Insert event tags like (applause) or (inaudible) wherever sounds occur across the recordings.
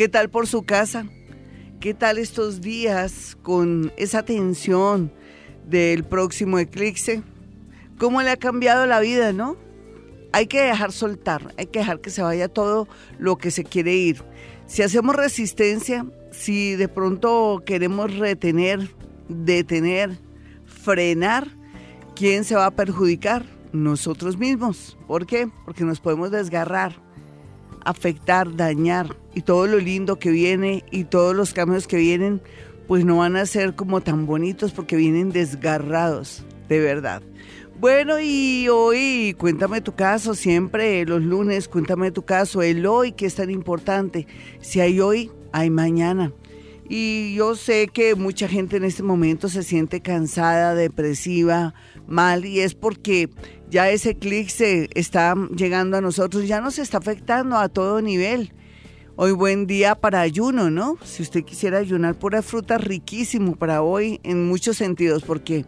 ¿Qué tal por su casa? ¿Qué tal estos días con esa tensión del próximo eclipse? ¿Cómo le ha cambiado la vida, no? Hay que dejar soltar, hay que dejar que se vaya todo lo que se quiere ir. Si hacemos resistencia, si de pronto queremos retener, detener, frenar, ¿quién se va a perjudicar? Nosotros mismos. ¿Por qué? Porque nos podemos desgarrar, afectar, dañar y todo lo lindo que viene y todos los cambios que vienen, pues no van a ser como tan bonitos porque vienen desgarrados, de verdad. Bueno, y hoy cuéntame tu caso, siempre los lunes, cuéntame tu caso, el hoy que es tan importante. Si hay hoy, hay mañana. Y yo sé que mucha gente en este momento se siente cansada, depresiva, mal, y es porque ya ese clic se está llegando a nosotros, ya nos está afectando a todo nivel. Hoy buen día para ayuno, ¿no? Si usted quisiera ayunar pura fruta, riquísimo para hoy en muchos sentidos, porque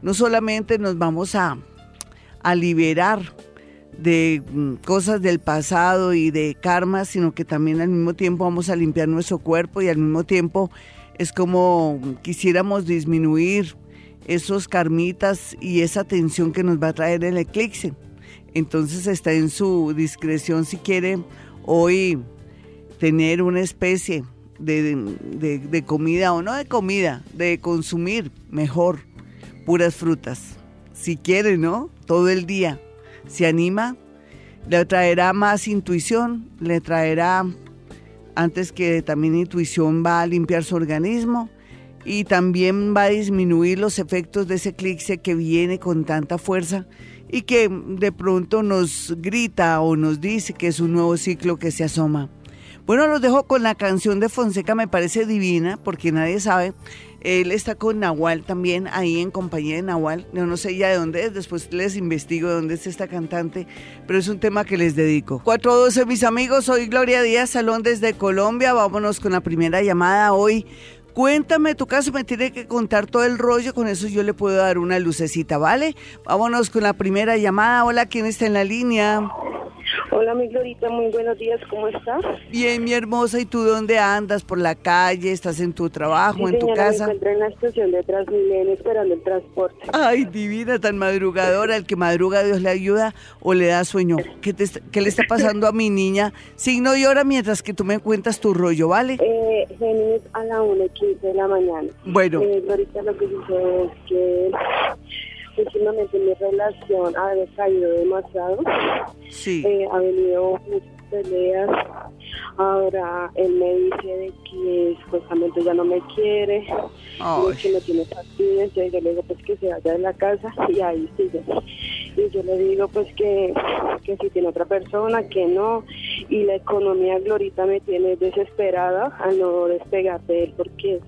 no solamente nos vamos a, a liberar de mm, cosas del pasado y de karma, sino que también al mismo tiempo vamos a limpiar nuestro cuerpo y al mismo tiempo es como quisiéramos disminuir esos karmitas y esa tensión que nos va a traer el eclipse. Entonces está en su discreción si quiere hoy tener una especie de, de, comida o no de comida, de consumir mejor puras frutas. Si quiere, ¿no? Todo el día. Se anima, le traerá más intuición, le traerá, antes que también intuición, va a limpiar su organismo y también va a disminuir los efectos de ese eclipse que viene con tanta fuerza y que de pronto nos grita o nos dice que es un nuevo ciclo que se asoma. Bueno, los dejo con la canción de Fonseca, me parece divina, porque nadie sabe. Él está con Nahual también, ahí en compañía de Nahual. Yo no sé ya de dónde es, después les investigo de dónde es esta cantante, pero es un tema que les dedico. 412, mis amigos, soy Gloria Díaz Salón desde Colombia. Vámonos con la primera llamada hoy. Cuéntame tu caso, me tiene que contar todo el rollo, con eso yo le puedo dar una lucecita, ¿vale? Vámonos con la primera llamada. Hola, ¿quién está en la línea? Hola, mi Glorita, muy buenos días, ¿cómo estás? Bien, mi hermosa, ¿y tú dónde andas? ¿Por la calle? ¿Estás en tu trabajo, Sí, en tu casa? Me encontré en la estación de Transmilenio esperando el transporte. Ay, divina, tan madrugadora, el que madruga Dios le ayuda o le da sueño. ¿Qué, te qué le está pasando a mi niña? Signo y hora mientras que tú me cuentas tu rollo, ¿vale? Eh, Géminis a la 1 y 15 de la mañana. Bueno. Eh, Glorita, lo que sucede es que últimamente mi relación ha decaído demasiado. Sí. Eh, ha venido muchas peleas. Ahora él me dice de que supuestamente ya no me quiere, de que no tiene paciencia. Y yo le digo pues que se vaya de la casa y ahí sigue. Y yo le digo pues que, que si tiene otra persona, que no. Y la economía Glorita me tiene desesperada a no despegar de él porque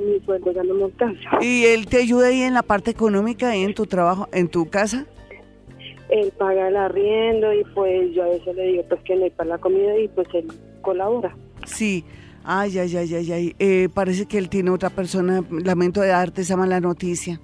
mi sueldo ya no me alcanza. ¿Y él te ayuda ahí en la parte económica, ahí en tu trabajo, en tu casa? Él paga el arriendo y pues yo a veces le digo pues que no hay para la comida y pues él colabora. Sí. Ay, ay, ay, ay, ay. Eh, parece que él tiene otra persona. Lamento de darte esa mala noticia.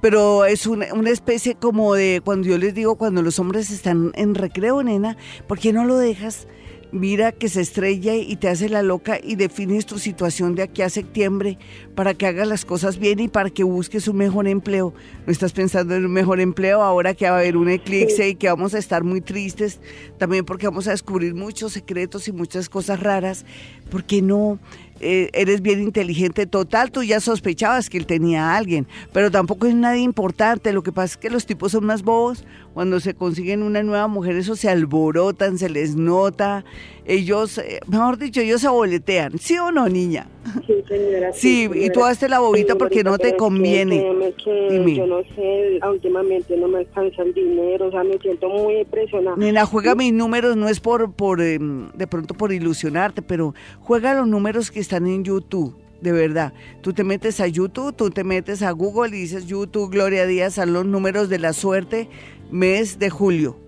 Pero es una, una especie como de, cuando yo les digo, cuando los hombres están en recreo, nena, ¿por qué no lo dejas? Mira que se estrella y te hace la loca y defines tu situación de aquí a septiembre para que hagas las cosas bien y para que busques un mejor empleo. No estás pensando en un mejor empleo ahora que va a haber un eclipse y que vamos a estar muy tristes, también porque vamos a descubrir muchos secretos y muchas cosas raras. ¿Por qué no? Eh, eres bien inteligente total, tú ya sospechabas que él tenía a alguien, pero tampoco es nadie importante, lo que pasa es que los tipos son más bobos, cuando se consiguen una nueva mujer eso se alborotan, se les nota, ellos, eh, mejor dicho, ellos se boletean, ¿sí o no, niña? Sí, señora. Sí, y señora. tú hazte la bobita Sí, porque no te que conviene. que Dime. yo no sé, últimamente no me alcanza el dinero, o sea, me siento muy impresionada. Nena, juega mis números, no es por, por em, de pronto por ilusionarte, pero Juega los números que están en YouTube de verdad. Tú te metes a YouTube, tú te metes a Google y dices YouTube, Gloria Díaz, a los números de la suerte, mes de julio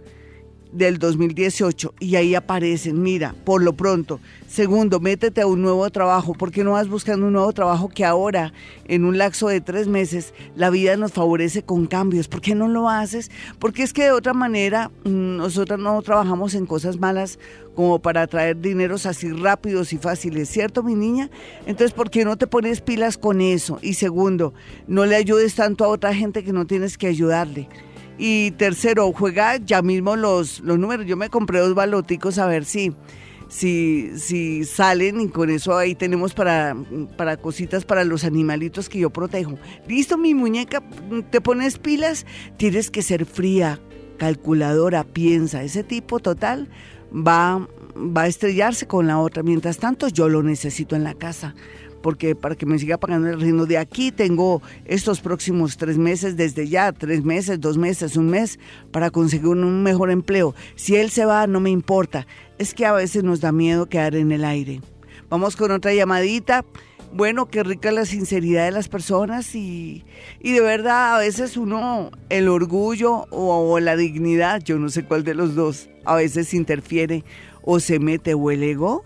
del 2018 y ahí aparecen, mira, por lo pronto. Segundo, métete a un nuevo trabajo. ¿Por qué no vas buscando un nuevo trabajo que ahora, en un lapso de tres meses, la vida nos favorece con cambios? ¿Por qué no lo haces? Porque es que de otra manera mm, nosotros no trabajamos en cosas malas como para traer dineros así rápidos y fáciles, ¿cierto, mi niña? Entonces, ¿por qué no te pones pilas con eso? Y segundo, no le ayudes tanto a otra gente que no tienes que ayudarle. Y tercero, juega ya mismo los, los números. Yo me compré dos baloticos a ver si, si, si salen y con eso ahí tenemos para, para cositas para los animalitos que yo protejo. Listo, mi muñeca, te pones pilas, tienes que ser fría, calculadora, piensa. Ese tipo total va, va a estrellarse con la otra. Mientras tanto, yo lo necesito en la casa porque para que me siga pagando el ritmo de aquí tengo estos próximos tres meses, desde ya, tres meses, dos meses, un mes, para conseguir un mejor empleo. Si él se va, no me importa. Es que a veces nos da miedo quedar en el aire. Vamos con otra llamadita. Bueno, qué rica la sinceridad de las personas y, y de verdad a veces uno, el orgullo o, o la dignidad, yo no sé cuál de los dos, a veces interfiere o se mete o el ego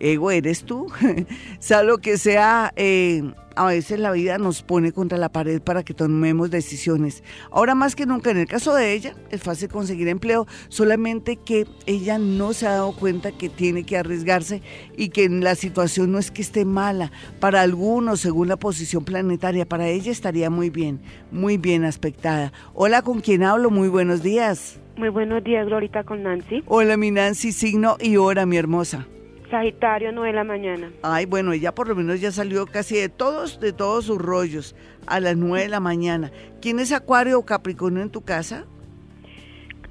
ego eres tú. (laughs) sea lo que sea, eh, a veces la vida nos pone contra la pared para que tomemos decisiones. Ahora más que nunca, en el caso de ella, es fácil conseguir empleo, solamente que ella no se ha dado cuenta que tiene que arriesgarse y que la situación no es que esté mala. Para algunos, según la posición planetaria, para ella estaría muy bien, muy bien aspectada. Hola, ¿con quién hablo? Muy buenos días. Muy buenos días, Glorita, con Nancy. Hola, mi Nancy, signo y hora, mi hermosa. Sagitario, 9 de la mañana. Ay, bueno, ella por lo menos ya salió casi de todos, de todos sus rollos a las 9 de la mañana. ¿Quién es Acuario o Capricornio en tu casa?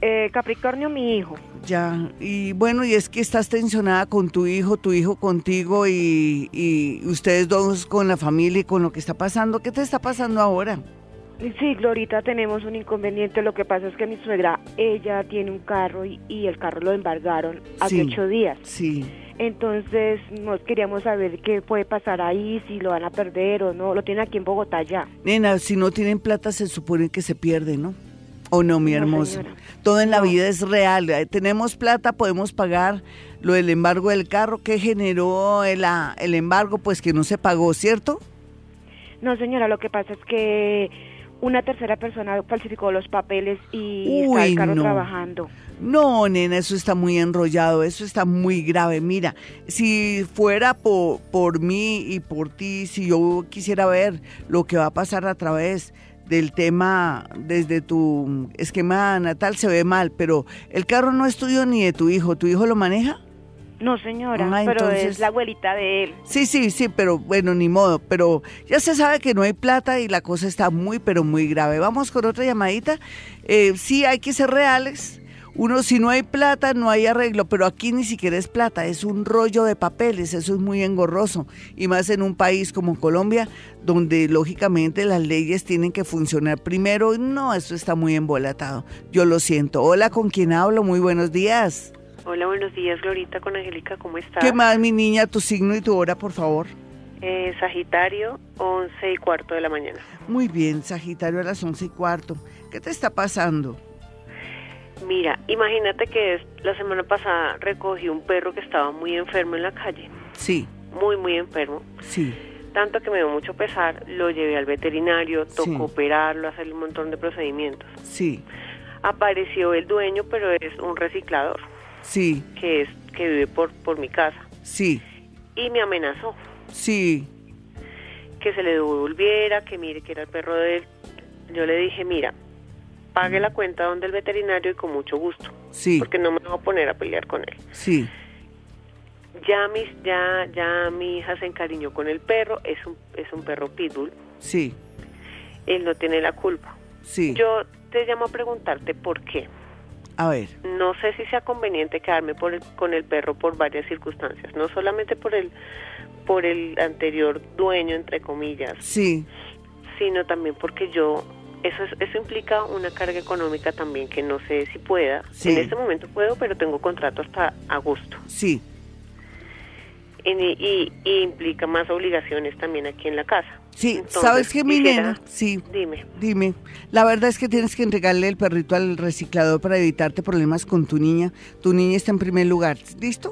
Eh, Capricornio, mi hijo. Ya, y bueno, y es que estás tensionada con tu hijo, tu hijo contigo y, y ustedes dos con la familia y con lo que está pasando. ¿Qué te está pasando ahora? Sí, Glorita, tenemos un inconveniente. Lo que pasa es que mi suegra, ella tiene un carro y, y el carro lo embargaron hace Sí. ocho días. Sí. Entonces, nos queríamos saber qué puede pasar ahí, si lo van a perder o no. Lo tienen aquí en Bogotá ya. Nena, si no tienen plata se supone que se pierde, ¿no? ¿O no, mi No, hermosa? Todo en la No. vida es real. Eh, Tenemos plata, podemos pagar lo del embargo del carro. ¿Qué generó el, ah, el embargo? Pues que no se pagó, ¿cierto? No, señora, lo que pasa es que una tercera persona falsificó los papeles y está Uy, el carro no. trabajando. No, nena, eso está muy enrollado, eso está muy grave. Mira, si fuera por, por mí y por ti, si yo quisiera ver lo que va a pasar a través del tema desde tu esquema natal, se ve mal, pero el carro no es tuyo ni de tu hijo. ¿Tu hijo lo maneja? No, señora, Ah, pero entonces- es la abuelita de él. Sí, sí, sí, pero bueno, ni modo. Pero ya se sabe que no hay plata y la cosa está muy, pero muy grave. Vamos con otra llamadita. Eh, sí, hay que ser reales. Uno, si no hay plata, no hay arreglo, pero aquí ni siquiera es plata, es un rollo de papeles, eso es muy engorroso. Y más en un país como Colombia, donde lógicamente las leyes tienen que funcionar primero. No, eso está muy embolatado. Yo lo siento. Hola, ¿con quién hablo? Muy buenos días. Hola, buenos días, Glorita con Angélica, ¿cómo estás? ¿Qué más, mi niña? Tu signo y tu hora, por favor. Eh, Sagitario, 11 y cuarto de la mañana. Muy bien, Sagitario a las once y cuarto. ¿Qué te está pasando? Mira, imagínate que la semana pasada recogí un perro que estaba muy enfermo en la calle, Sí, muy, muy enfermo. sí, Tanto que me dio mucho pesar, lo llevé al veterinario, tocó Sí. operarlo, hacerle un montón de procedimientos. sí, Apareció el dueño, pero es un reciclador, sí, que es que vive por, por mi casa. sí, Y me amenazó sí, que se le devolviera, que mire que era el perro de él. Yo le dije, mira, pague la cuenta donde el veterinario y con mucho gusto, sí, porque no me voy a poner a pelear con él. sí, Ya mis, ya, ya mi hija se encariñó con el perro, es un, es un perro pitbull, sí, él no tiene la culpa. sí. Yo te llamo a preguntarte por qué. A ver, No sé si sea conveniente quedarme por el- con el perro por varias circunstancias, no solamente por el, por el anterior dueño, entre comillas, sí, sino también porque yo eso es- eso implica una carga económica también que no sé si pueda. Sí. En este momento puedo, pero tengo contrato hasta agosto. sí, y, implica más obligaciones también aquí en la casa. Sí, ¿sabes qué, mi nena? Sí. Dime. Dime. La verdad es que tienes que entregarle el perrito al reciclador para evitarte problemas con tu niña. Tu niña está en primer lugar. ¿Listo?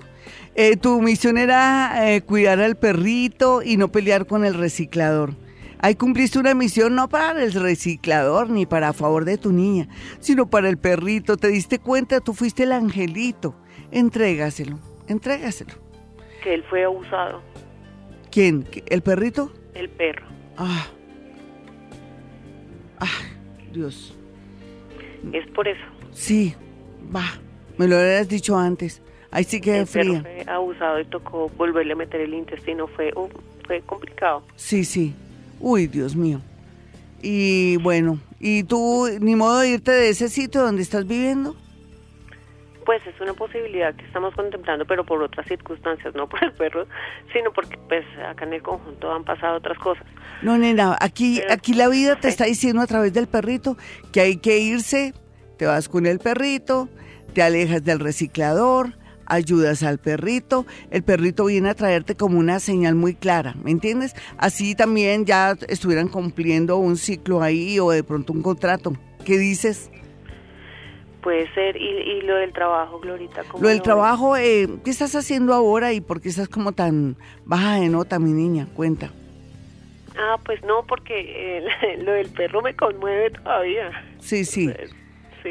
Eh, tu misión era eh, cuidar al perrito y no pelear con el reciclador. Ahí cumpliste una misión no para el reciclador ni para a favor de tu niña, sino para el perrito. ¿Te diste cuenta? Tú fuiste el angelito. Entrégaselo, entrégaselo. Que él fue abusado. ¿Quién? ¿El perrito? El perro. Ah. Ah, Dios. Es por eso. Sí, va. Me lo habías dicho antes. Ahí sí que fría. fue abusado y tocó volverle a meter el intestino. Fue, fue complicado. Sí, sí. Uy, Dios mío. Y bueno, ¿y tú ni modo de irte de ese sitio donde estás viviendo? Pues es una posibilidad que estamos contemplando, pero por otras circunstancias, no por el perro, sino porque pues acá en el conjunto han pasado otras cosas. No, nena, aquí, aquí la vida te está diciendo a través del perrito que hay que irse, te vas con el perrito, te alejas del reciclador, ayudas al perrito, el perrito viene a traerte como una señal muy clara, ¿me entiendes? Así también ya estuvieran cumpliendo un ciclo ahí o de pronto un contrato. ¿Qué dices? Puede ser, y, lo del trabajo, Glorita. lo del trabajo, eh, ¿qué estás haciendo ahora y por qué estás como tan baja de nota, mi niña? Cuenta. Ah, pues no, porque eh, (laughs) lo del perro me conmueve todavía. Sí, sí. Pues,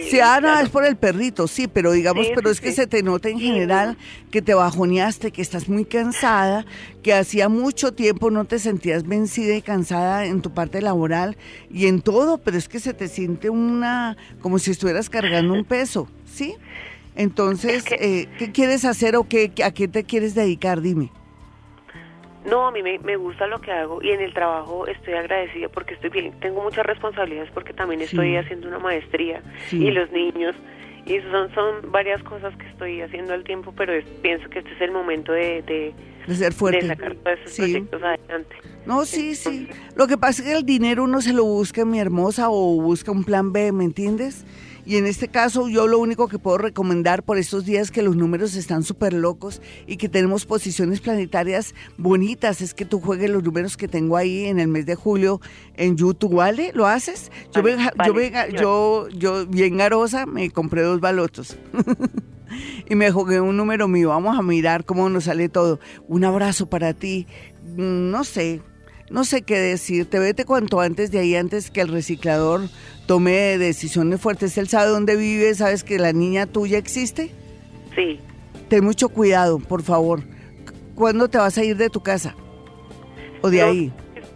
Sí, Ana, es por el perrito, sí, pero digamos, pero es que se te nota en general que te bajoneaste, que estás muy cansada, que hacía mucho tiempo no te sentías vencida y cansada en tu parte laboral y en todo, pero es que se te siente una, como si estuvieras cargando un peso, ¿sí? Entonces, eh, ¿qué quieres hacer o qué, a qué te quieres dedicar? Dime. No, a mí me, gusta lo que hago y en el trabajo estoy agradecida porque estoy bien. Tengo muchas responsabilidades porque también estoy haciendo una maestría y los niños. Y son, son varias cosas que estoy haciendo al tiempo, pero pienso que este es el momento de, de, ser fuerte. de sacar todos esos proyectos adelante. No, sí, sí. Lo que pasa es que el dinero uno se lo busca, mi hermosa, o busca un plan B, ¿me entiendes? Y en este caso yo lo único que puedo recomendar por estos días que los números están súper locos y que tenemos posiciones planetarias bonitas es que tú juegues los números que tengo ahí en el mes de julio en YouTube, ¿vale? ¿Lo haces? Yo, yo, yo, yo bien garosa me compré dos balotos. (laughs) y me jugué un número mío. Vamos a mirar cómo nos sale todo. Un abrazo para ti. Mm, no sé, no sé qué decirte. Vete cuanto antes de ahí, antes que el reciclador tome decisiones fuertes. Él sabe dónde vive, sabes que la niña tuya existe. Sí. Ten mucho cuidado, por favor. ¿Cuándo te vas a ir de tu casa? ¿O de ahí?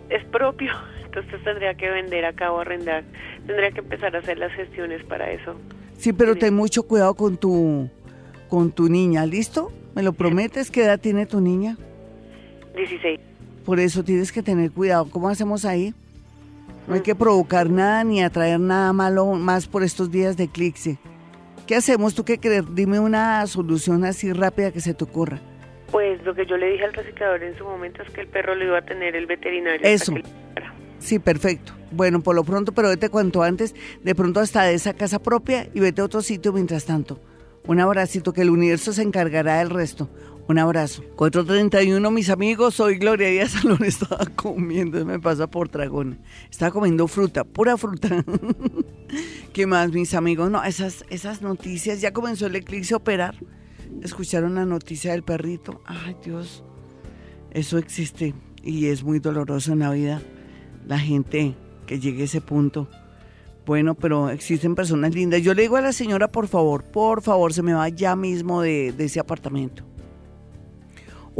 Es, propio, (laughs) entonces tendría que vender acá o arrendar. Tendría que empezar a hacer las gestiones para eso. Sí, pero ten mucho cuidado con tu, con tu niña, ¿listo? ¿Me lo prometes? ¿Qué edad tiene tu niña? 16. Por eso tienes que tener cuidado. ¿Cómo hacemos ahí? No hay que provocar nada ni atraer nada malo más por estos días de eclipse. ¿Qué hacemos? ¿Tú qué crees? Dime una solución así rápida que se te ocurra. Pues lo que yo le dije al reciclador en su momento es que el perro lo iba a tener el veterinario. Eso. sí, perfecto. Bueno, por lo pronto, pero vete cuanto antes, de pronto hasta de esa casa propia y vete a otro sitio mientras tanto. Un abracito que el universo se encargará del resto. Un abrazo. 431, mis amigos, soy Gloria Díaz Salón. (laughs) Estaba comiendo, me pasa por dragón. Estaba comiendo fruta, pura fruta. (laughs) ¿Qué más, mis amigos? No, esas, esas noticias. Ya comenzó el eclipse a operar. ¿Escucharon la noticia del perrito? Ay, Dios. Eso existe y es muy doloroso en la vida. La gente que llegue a ese punto. Bueno, pero existen personas lindas. Yo le digo a la señora, por favor, por favor, se me va ya mismo de, de ese apartamento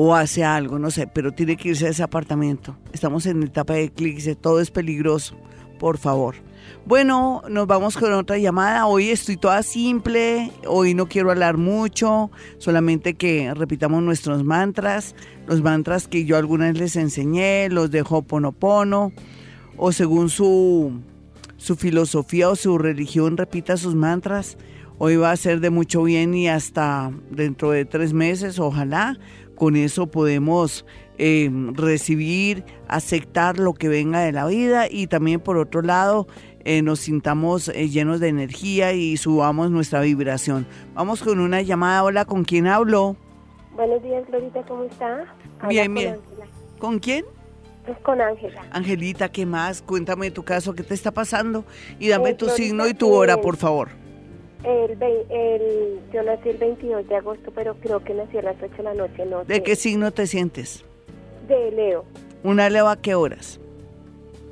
o hace algo, no sé, pero tiene que irse a ese apartamento. Estamos en etapa de eclipse, todo es peligroso, por favor. Bueno, nos vamos con otra llamada. Hoy estoy toda simple, hoy no quiero hablar mucho, solamente que repitamos nuestros mantras, los mantras que yo alguna vez les enseñé, los de Hoponopono, o según su, su filosofía o su religión, repita sus mantras. Hoy va a ser de mucho bien y hasta dentro de tres meses, ojalá, con eso podemos eh, recibir, aceptar lo que venga de la vida y también por otro lado eh, nos sintamos eh, llenos de energía y subamos nuestra vibración. Vamos con una llamada. Hola, ¿con quién hablo? Buenos días, Glorita, ¿cómo está? bien, bien. ¿Con quién? Pues con Ángela. Angelita, ¿qué más? Cuéntame tu caso, ¿qué te está pasando? Y dame tu signo y tu hora, por favor. El, el, yo nací el 22 de agosto, pero creo que nací a las 8 de la noche. No ¿De qué signo te sientes? De Leo. ¿Una Leo a qué horas?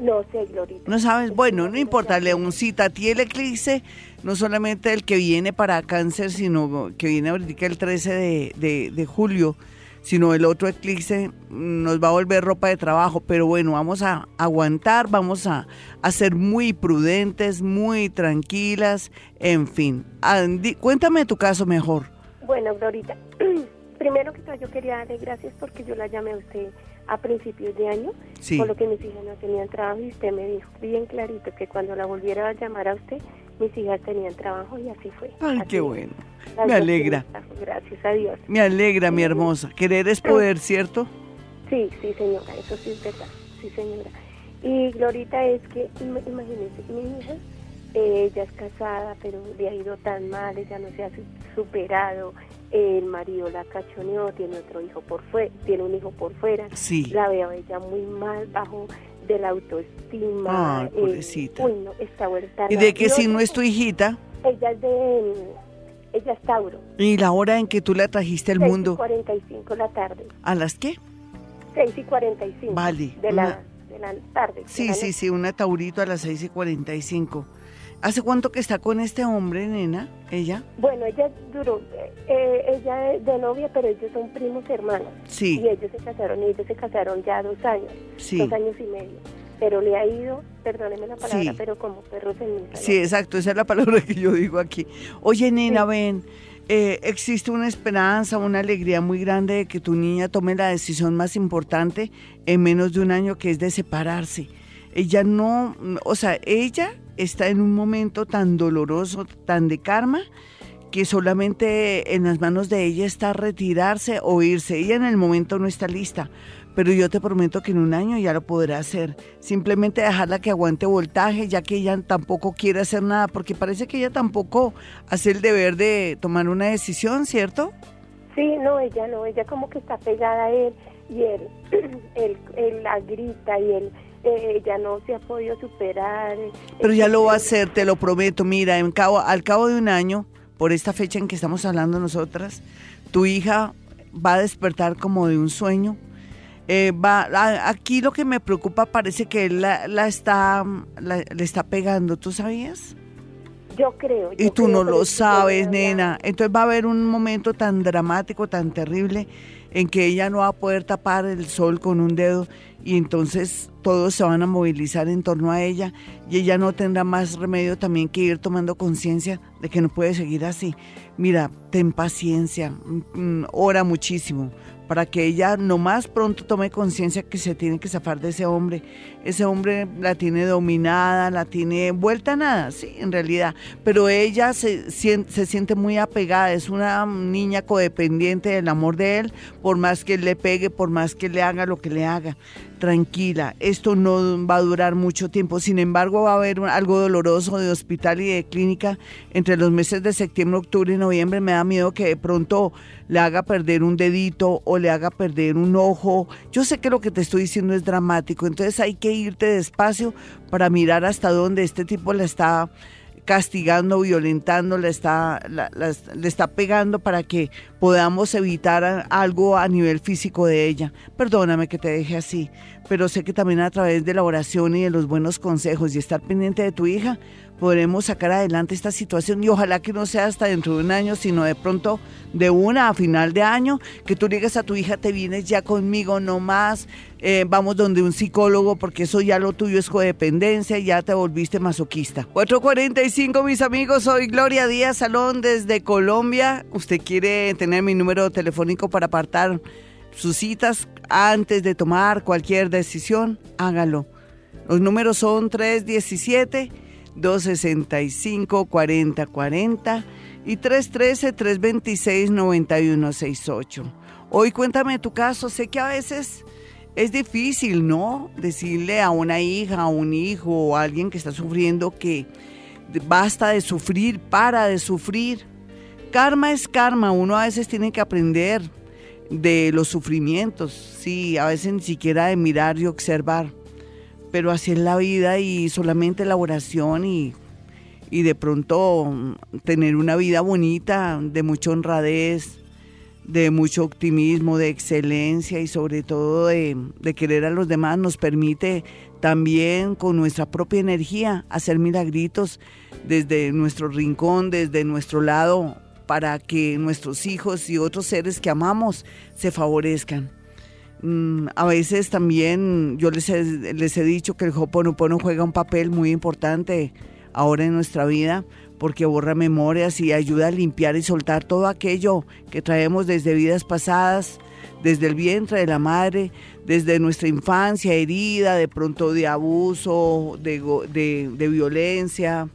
No sé, Glorita. No sabes, bueno, no importa, Leoncita, a ti el eclipse, no solamente el que viene para cáncer, sino que viene ahorita el 13 de, de julio, sino el otro eclipse nos va a volver ropa de trabajo, pero bueno, vamos a aguantar, vamos a, ser muy prudentes, muy tranquilas, en fin. Andy, cuéntame tu caso mejor. Bueno, Glorita, (clears throat) primero que todo yo quería darle gracias porque yo la llamé a usted a principios de año, por lo que mis hijas no tenían trabajo y usted me dijo bien clarito que cuando la volviera a llamar a usted, mis hijas tenían trabajo y así fue. Ay, qué bueno. Me alegra. Gracias a Dios. Me alegra, mi hermosa. Querer es poder, ¿cierto? Sí, sí, señora, eso sí es verdad. Sí, señora. Y Glorita es que, imagínense, mi hija, ella es casada, pero le ha ido tan mal, ella no se ha superado, el marido la cachoneó, tiene otro hijo por fuera, tiene un hijo por fuera, sí. la veo ella muy mal, bajo de la autoestima. Ay, pobrecita. uy, no, está ¿Y de qué signo es tu hijita? Ella es de... Ella es Tauro. ¿Y la hora en que tú la trajiste al mundo? 45 la tarde. ¿A las qué? 6 y 45. Vale. De, la, de la tarde. Sí, sí, sí, una Taurito a las 6 y 45. ¿Hace cuánto que está con este hombre, nena? ¿Ella? Bueno, ella duró, eh, ella es de novia, pero ellos son primos hermanos. Sí. Y ellos se casaron, y ellos se casaron ya dos años, sí. dos años y medio. Pero le ha ido, perdóneme la palabra, pero como perros en mi Sí, exacto, esa es la palabra que yo digo aquí. Oye, nena, ven, eh, existe una esperanza, una alegría muy grande de que tu niña tome la decisión más importante en menos de un año, que es de separarse. Ella no, o sea, ella está en un momento tan doloroso, tan de karma, que solamente en las manos de ella está retirarse o irse. Ella en el momento no está lista, pero yo te prometo que en un año ya lo podrá hacer. Simplemente dejarla que aguante voltaje, ya que ella tampoco quiere hacer nada, porque parece que ella tampoco hace el deber de tomar una decisión, ¿cierto? Sí, no, ella no, ella como que está pegada a él y él, (clears throat) él la grita y él ella no se ha podido superar. Pero ya lo va a hacer, te lo prometo. Mira, en cabo, al cabo de un año, por esta fecha en que estamos hablando nosotras, tu hija va a despertar como de un sueño. Eh, va, aquí lo que me preocupa parece que él la, está, le está pegando, ¿tú sabías? Yo creo. y tú no lo sabes, nena. Entonces va a haber un momento tan dramático, tan terrible, en que ella no va a poder tapar el sol con un dedo y entonces todos se van a movilizar en torno a ella y ella no tendrá más remedio también que ir tomando conciencia de que no puede seguir así. Mira, ten paciencia, mm, mm, ora muchísimo, para que ella no más pronto tome conciencia que se tiene que zafar de ese hombre. Ese hombre la tiene dominada, la tiene vuelta a nada, sí, en realidad. Pero ella se, siente muy apegada, es una niña codependiente del amor de él, por más que le pegue, por más que le haga lo que le haga. Tranquila, esto no va a durar mucho tiempo. Sin embargo, va a haber algo doloroso de hospital y de clínica entre los meses de septiembre, octubre y noviembre. Me da miedo que de pronto le haga perder un dedito o le haga perder un ojo. Yo sé que lo que te estoy diciendo es dramático, entonces hay que irte despacio para mirar hasta dónde este tipo la está castigando, violentando, le está, le está pegando para que podamos evitar algo a nivel físico de ella. Perdóname que te deje así, pero sé que también a través de la oración y de los buenos consejos y estar pendiente de tu hija, podremos sacar adelante esta situación y ojalá que no sea hasta dentro de un año, sino de pronto de una a final de año, que tú digas a tu hija, te vienes ya conmigo, no más, eh, vamos donde un psicólogo, porque eso ya lo tuyo es codependencia, ya te volviste masoquista. 445, mis amigos, soy Gloria Díaz Salón desde Colombia. ¿Usted quiere tener mi número telefónico para apartar sus citas antes de tomar cualquier decisión? Hágalo. Los números son 317 265 4040 y 313-326-9168. Hoy cuéntame tu caso. Sé que a veces es difícil, ¿no? Decirle a una hija, a un hijo o a alguien que está sufriendo que basta de sufrir, para de sufrir. Karma es karma, uno a veces tiene que aprender. de los sufrimientos, sí, a veces ni siquiera de mirar y observar, pero así es la vida y solamente la oración y, y de pronto tener una vida bonita, de mucha honradez, de mucho optimismo, de excelencia y sobre todo de, de, querer a los demás nos permite también con nuestra propia energía hacer milagritos desde nuestro rincón, desde nuestro lado, para que nuestros hijos y otros seres que amamos se favorezcan. Mm, a veces también yo les he, les he dicho que el Hoponopono juega un papel muy importante ahora en nuestra vida porque borra memorias y ayuda a limpiar y soltar todo aquello que traemos desde vidas pasadas, desde el vientre de la madre, desde nuestra infancia herida, de pronto de abuso, de, de, de violencia,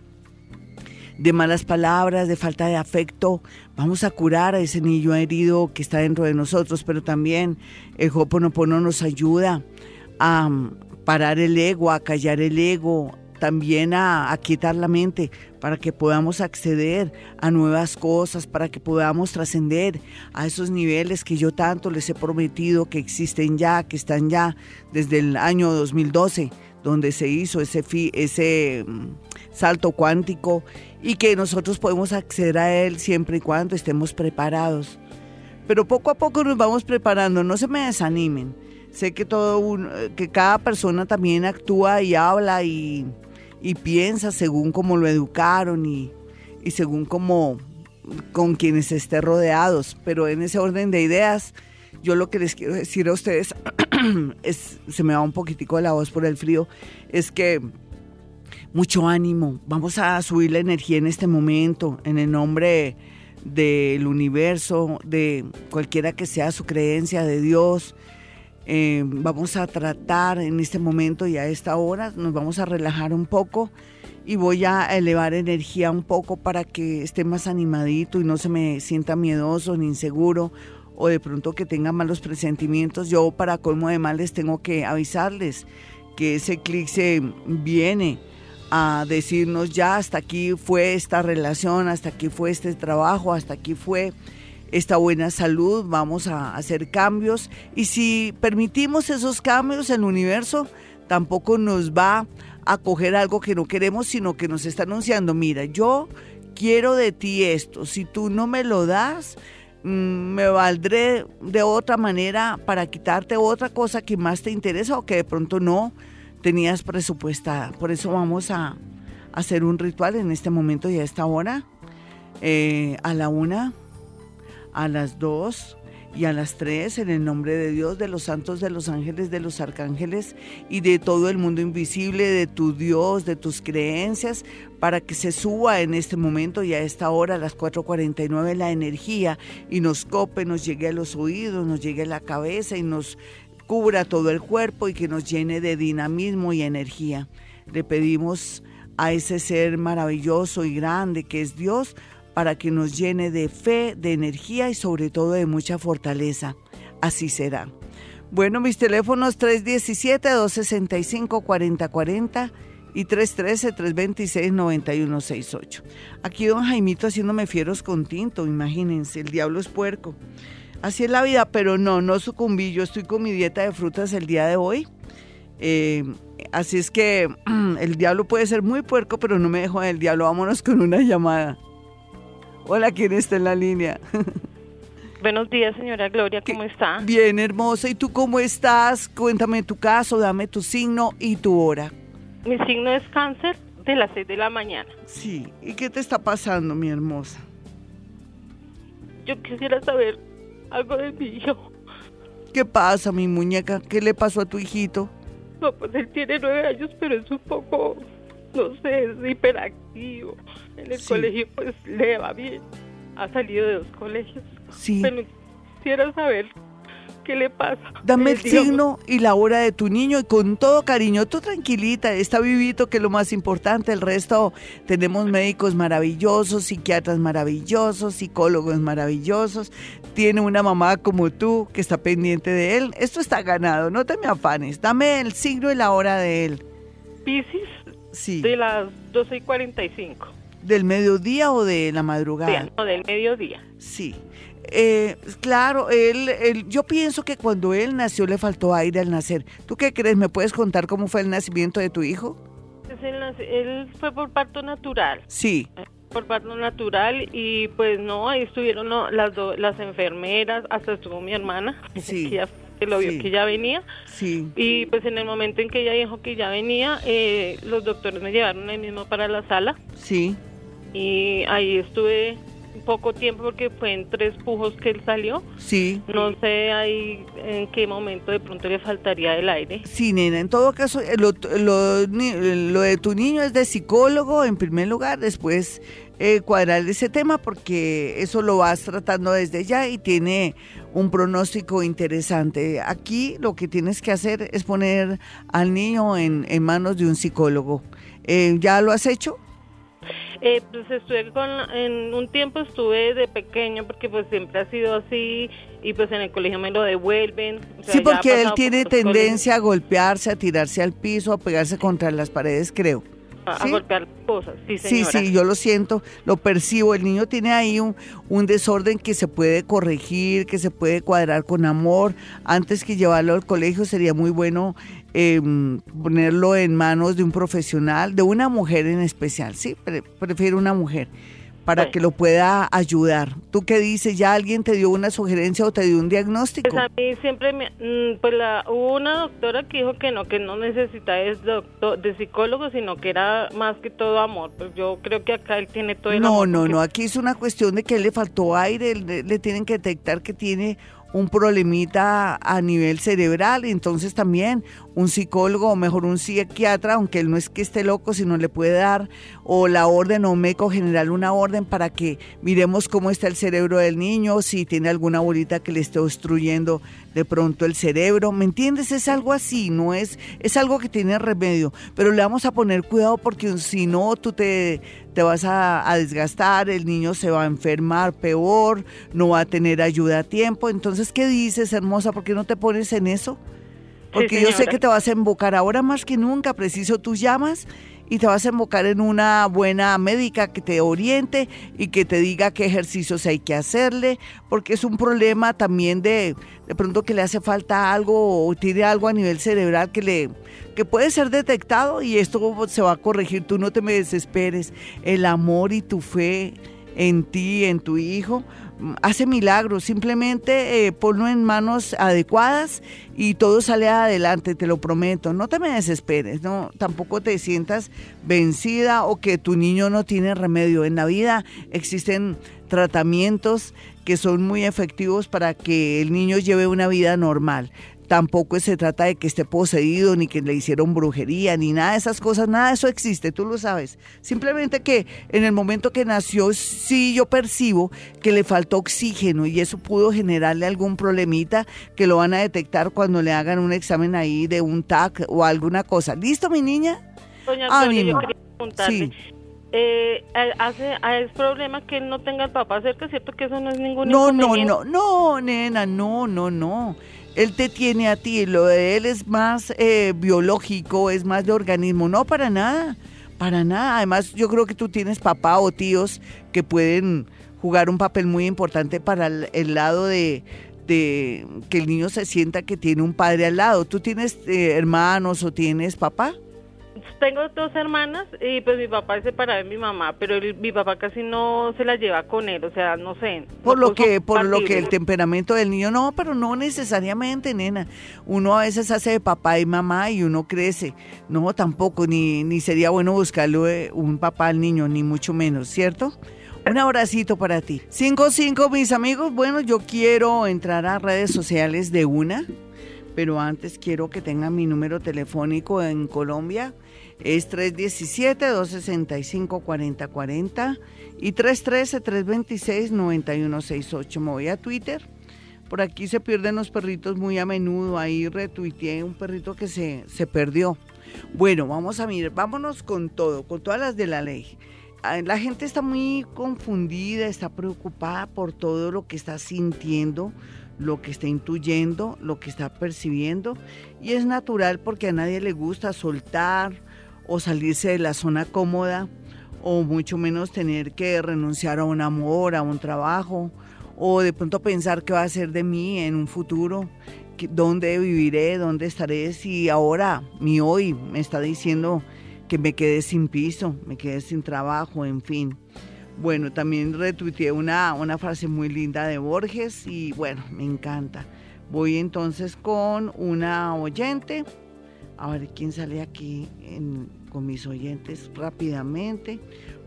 de malas palabras, de falta de afecto. Vamos a curar a ese niño herido que está dentro de nosotros, pero también el Hoponopono nos ayuda a parar el ego, a callar el ego, también a, a quitar la mente para que podamos acceder a nuevas cosas, para que podamos trascender a esos niveles que yo tanto les he prometido que existen ya, que están ya desde el año 2012, donde se hizo ese, ese mm, salto cuántico y que nosotros podemos acceder a él siempre y cuando estemos preparados. Pero poco a poco nos vamos preparando, no se me desanimen. Sé que todo que cada persona también actúa y habla y, y piensa según cómo lo educaron y, y según cómo con quienes esté rodeados, pero en ese orden de ideas, yo lo que les quiero decir a ustedes (clears throat) es, se me va un poquitico la voz por el frío, es que mucho ánimo, vamos a subir la energía en este momento, en el nombre del universo, de cualquiera que sea su creencia de Dios. Eh, vamos a tratar en este momento y a esta hora, nos vamos a relajar un poco y voy a elevar energía un poco para que esté más animadito y no se me sienta miedoso ni inseguro o de pronto que tenga malos presentimientos. Yo para colmo de males tengo que avisarles que ese eclipse viene a decirnos ya hasta aquí fue esta relación, hasta aquí fue este trabajo, hasta aquí fue esta buena salud, vamos a hacer cambios y si permitimos esos cambios, el universo tampoco nos va a coger algo que no queremos, sino que nos está anunciando, mira, yo quiero de ti esto, si tú no me lo das, me valdré de otra manera para quitarte otra cosa que más te interesa o que de pronto no tenías presupuestada. Por eso vamos a hacer un ritual en este momento y a esta hora, eh, a la una, a las dos y a las tres, en el nombre de Dios, de los santos, de los ángeles, de los arcángeles y de todo el mundo invisible, de tu Dios, de tus creencias, para que se suba en este momento y a esta hora, a las 4.49, la energía y nos cope, nos llegue a los oídos, nos llegue a la cabeza y nos cubra todo el cuerpo y que nos llene de dinamismo y energía. Le pedimos a ese ser maravilloso y grande que es Dios para que nos llene de fe, de energía y sobre todo de mucha fortaleza. Así será. Bueno, mis teléfonos 317-265-4040 y 313-326-9168. Aquí don Jaimito haciéndome fieros con tinto, imagínense, el diablo es puerco. Así es la vida, pero no, no sucumbí. Yo estoy con mi dieta de frutas el día de hoy. Eh, así es que (clears throat) el diablo puede ser muy puerco, pero no me dejo del diablo. Vámonos con una llamada. Hola, ¿quién está en la línea? Buenos días, señora Gloria, ¿cómo está? Bien, hermosa. ¿Y tú cómo estás? Cuéntame tu caso, dame tu signo y tu hora. Mi signo es cáncer de las 6 de la mañana. Sí. ¿Y qué te está pasando, mi hermosa? Yo quisiera saber algo de mi hijo. ¿Qué pasa, mi muñeca? ¿Qué le pasó a tu hijito? No, pues él tiene nueve años, pero es un poco, no sé, es hiperactivo. En el colegio, pues le va bien. Ha salido de dos colegios. Sí. Pero quisiera saber ¿Qué le pasa? Dame el signo y la hora de tu niño y con todo cariño, tú tranquilita, está vivito que es lo más importante, el resto tenemos médicos maravillosos, psiquiatras maravillosos, psicólogos maravillosos, tiene una mamá como tú que está pendiente de él, esto está ganado, no te me afanes, dame el signo y la hora de él. Piscis, sí. de las 12 y 45. ¿Del mediodía o de la madrugada? Sí, no, del mediodía. Sí. Eh, claro, él, él, yo pienso que cuando él nació le faltó aire al nacer. ¿Tú qué crees? ¿Me puedes contar cómo fue el nacimiento de tu hijo? Pues él, fue por parto natural. Sí. Por parto natural y pues no, ahí estuvieron las, las enfermeras, hasta estuvo mi hermana, sí. que, ya, lo vio que ya venía. Sí. Y pues en el momento en que ella dijo que ya venía, eh, los doctores me llevaron ahí mismo para la sala. Sí. Y ahí estuve poco tiempo porque fue en tres pujos que él salió. Sí. No sé ahí en qué momento de pronto le faltaría el aire. Sí, nena, en todo caso, eh, lo, lo, lo de tu niño es de psicólogo en primer lugar, después eh, cuadrar ese tema porque eso lo vas tratando desde ya y tiene un pronóstico interesante. Aquí lo que tienes que hacer es poner al niño en, en manos de un psicólogo. Eh, ¿Ya lo has hecho? Eh, pues estuve con, en un tiempo estuve de pequeño porque pues siempre ha sido así y pues en el colegio me lo devuelven. sí, porque él tiene tendencia a golpearse, a tirarse al piso, a pegarse contra las paredes, creo. A, golpear cosas, sí, señora. Sí, sí, yo lo siento, lo percibo. El niño tiene ahí un, un desorden que se puede corregir, que se puede cuadrar con amor. Antes que llevarlo al colegio sería muy bueno Em, ponerlo en manos de un profesional, de una mujer en especial, sí, prefiero una mujer para que lo pueda ayudar. ¿Tú qué dices? ¿Ya alguien te dio una sugerencia o te dio un diagnóstico? Pues a mí siempre, me, mm, pues la, hubo una doctora que dijo que no, que no necesita es doctor, de psicólogo, sino que era más que todo amor. Pues yo creo que acá él tiene todo el no, amor. No, no, no, aquí es una cuestión de que le faltó aire, le tienen que detectar que tiene un problemita a nivel cerebral, entonces también un psicólogo o mejor un psiquiatra, aunque él no es que esté loco, sino le puede dar o la orden o médico general una orden para que miremos cómo está el cerebro del niño, si tiene alguna bolita que le esté obstruyendo de pronto el cerebro, ¿me entiendes? Es algo así, no es es algo que tiene remedio, pero le vamos a poner cuidado porque si no tú te te vas a, desgastar, el niño se va a enfermar peor, no va a tener ayuda a tiempo. Entonces, ¿qué dices, hermosa? ¿Por qué no te pones en eso? Porque yo sé que te vas a invocar ahora más que nunca, preciso, tú llamas y te vas a invocar en una buena médica que te oriente y que te diga qué ejercicios hay que hacerle, porque es un problema también de de pronto que le hace falta algo o tiene algo a nivel cerebral que le que puede ser detectado y esto se va a corregir, tú no te me desesperes. El amor y tu fe en ti, en tu hijo, hace milagros, simplemente eh, ponlo en manos adecuadas y todo sale adelante, te lo prometo. No te me desesperes, no, tampoco te sientas vencida o que tu niño no tiene remedio. En la vida existen tratamientos que son muy efectivos para que el niño lleve una vida normal tampoco se trata de que esté poseído, ni que le hicieron brujería, ni nada de esas cosas, nada de eso existe, tú lo sabes. Simplemente que en el momento que nació, sí yo percibo que le faltó oxígeno y eso pudo generarle algún problemita que lo van a detectar cuando le hagan un examen ahí de un TAC o alguna cosa. ¿Listo, mi niña? Doña Antonio, yo quería preguntarle. Eh, hace, es problema que él no tenga el papá cerca, ¿cierto? Que eso no es ningún No, no, no, no, nena, no, no, no él te tiene a ti, lo de él es más eh, biológico, es más de organismo, no para nada, para nada. Además, yo creo que tú tienes papá o tíos que pueden jugar un papel muy importante para el, lado de, que el niño se sienta que tiene un padre al lado. ¿Tú tienes eh, hermanos o tienes papá? Tengo dos hermanas y pues mi papá es separado de mi mamá, pero mi papá casi no se la lleva con él, o sea, no sé. Por lo que por lo que el temperamento del niño no, pero no necesariamente, nena. Uno a veces hace de papá y mamá y uno crece. No, tampoco ni ni sería bueno buscarle un papá al niño, ni mucho menos, ¿cierto? Un abracito para ti. 5-5, mis amigos. Bueno, yo quiero entrar a redes sociales de una, pero antes quiero que tengan mi número telefónico en Colombia es 317-265-4040 y 313-326-9168. Me voy a Twitter. Por aquí se pierden los perritos muy a menudo. Ahí retuiteé un perrito que se, se perdió. Bueno, vamos a mirar, vámonos con todo, con todas las de la ley. Ah, la gente está muy confundida, está preocupada por todo lo que está sintiendo, lo que está intuyendo, lo que está percibiendo. Y es natural porque a nadie le gusta soltar, o salirse de la zona cómoda o mucho menos tener que renunciar a un amor, a un trabajo o de pronto pensar qué va a ser de mí en un futuro, dónde viviré, dónde estaré, si ahora mi hoy me está diciendo que me quedé sin piso, me quedé sin trabajo, en fin. Bueno, también retuiteé una, una frase muy linda de Borges y bueno, me encanta. Voy entonces con una oyente. A ver quién sale aquí con mis oyentes rápidamente.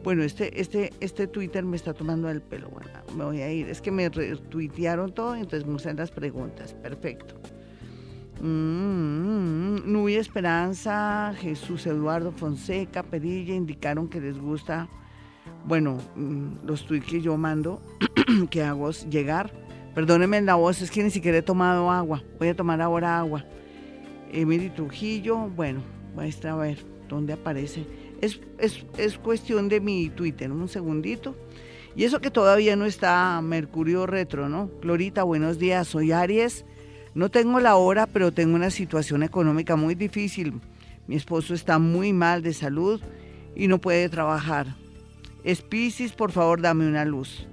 Bueno, este, este, este Twitter me está tomando el pelo. Bueno, me voy a ir. Es que me retuitearon todo, entonces me usan las preguntas. Perfecto. Mm, Nubia Esperanza, Jesús Eduardo Fonseca, Perilla indicaron que les gusta, bueno, mm, los tweets que yo mando, (clears throat) que hago llegar. Perdónenme la voz, es que ni siquiera he tomado agua. Voy a tomar ahora agua. Emily Trujillo, bueno, voy a ver dónde aparece es, es, cuestión de mi Twitter, un segundito. Y eso que todavía no está Mercurio Retro, ¿no? Glorita, buenos días, soy Aries. No tengo la hora, pero tengo una situación económica muy difícil. Mi esposo está muy mal de salud y no puede trabajar. Es por favor, dame una luz.